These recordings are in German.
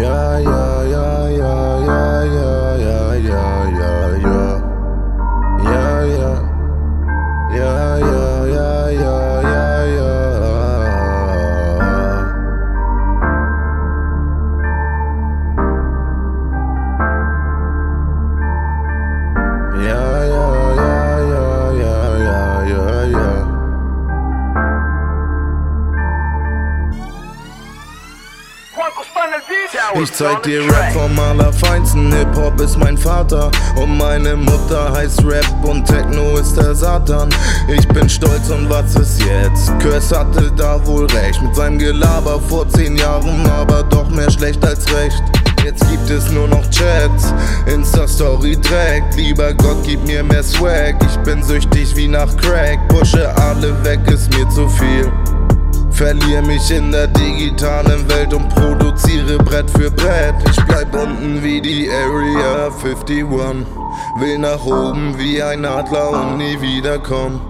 yeah, yeah. Ich zeig dir Rap vom allerfeinsten, Hip-Hop ist mein Vater und meine Mutter heißt Rap und Techno ist der Satan. Ich bin stolz und was ist jetzt? Curse hatte da wohl recht mit seinem Gelaber vor zehn Jahren, aber doch mehr schlecht als recht. Jetzt gibt es nur noch Chats, Insta-Story trägt. Lieber Gott, gib mir mehr Swag. Ich bin süchtig wie nach Crack. Pushe alle weg, ist mir zu viel. Verlier mich in der digitalen Welt und produziere Brett für Brett. Ich bleib unten wie die Area 51. Will nach oben wie ein Adler und nie wiederkommen.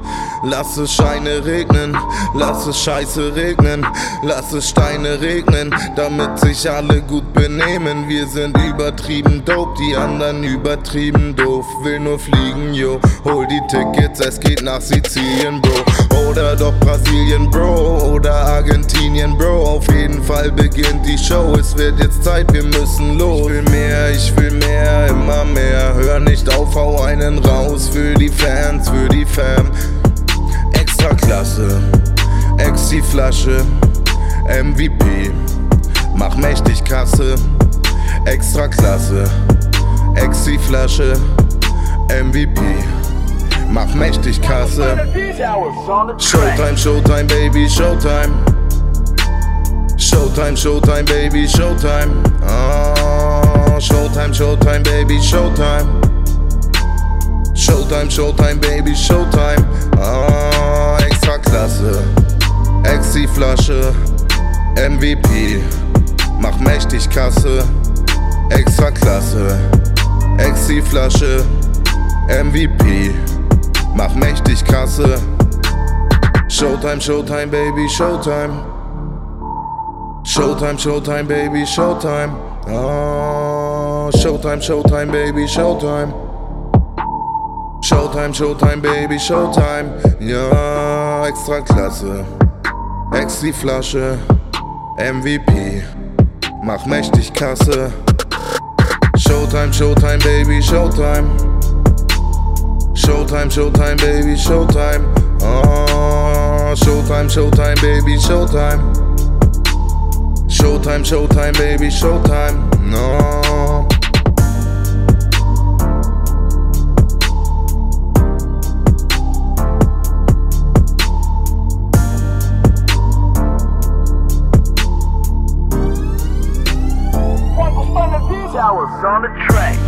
Lass es Scheine regnen, lass es Scheiße regnen, lass es Steine regnen, damit sich alle gut benehmen. Wir sind übertrieben dope, die anderen übertrieben doof. Will nur fliegen, yo, hol die Tickets, es geht nach Sizilien, Bro. Oder doch Brasilien, Bro, oder Argentinien, Bro. Auf jeden Fall beginnt die Show, es wird jetzt Zeit, wir müssen los. Ich will mehr, ich will mehr, immer mehr. Hör nicht auf, hau einen raus für die Fans, für die Fam. Extraklasse, Ex die Flasche, MVP, mach mächtig Kasse, Extraklasse, Ex die Flasche, MVP, mach mächtig Kasse. Showtime, Showtime, Baby, Showtime. Showtime, Showtime, Baby, Showtime. Ah, Showtime, Showtime, Baby, Showtime. Showtime, Showtime, Baby, Showtime. Ah, Kasse. Extra Klasse. Exi Flasche. MVP. Mach mächtig Kasse. Showtime, Showtime, Baby, Showtime. Showtime, Showtime, Baby, Showtime. Ah, Showtime, Showtime, Baby, Showtime. Showtime, Showtime, Baby, Showtime. Ja, extra klasse. Ex die Flasche. MVP. Mach mächtig Kasse. Showtime, Showtime, Baby, Showtime. Showtime, Showtime, Baby, Showtime. Oh, Showtime, Showtime, Baby, Showtime. Showtime, Showtime, Baby, Showtime. No. Was on the track.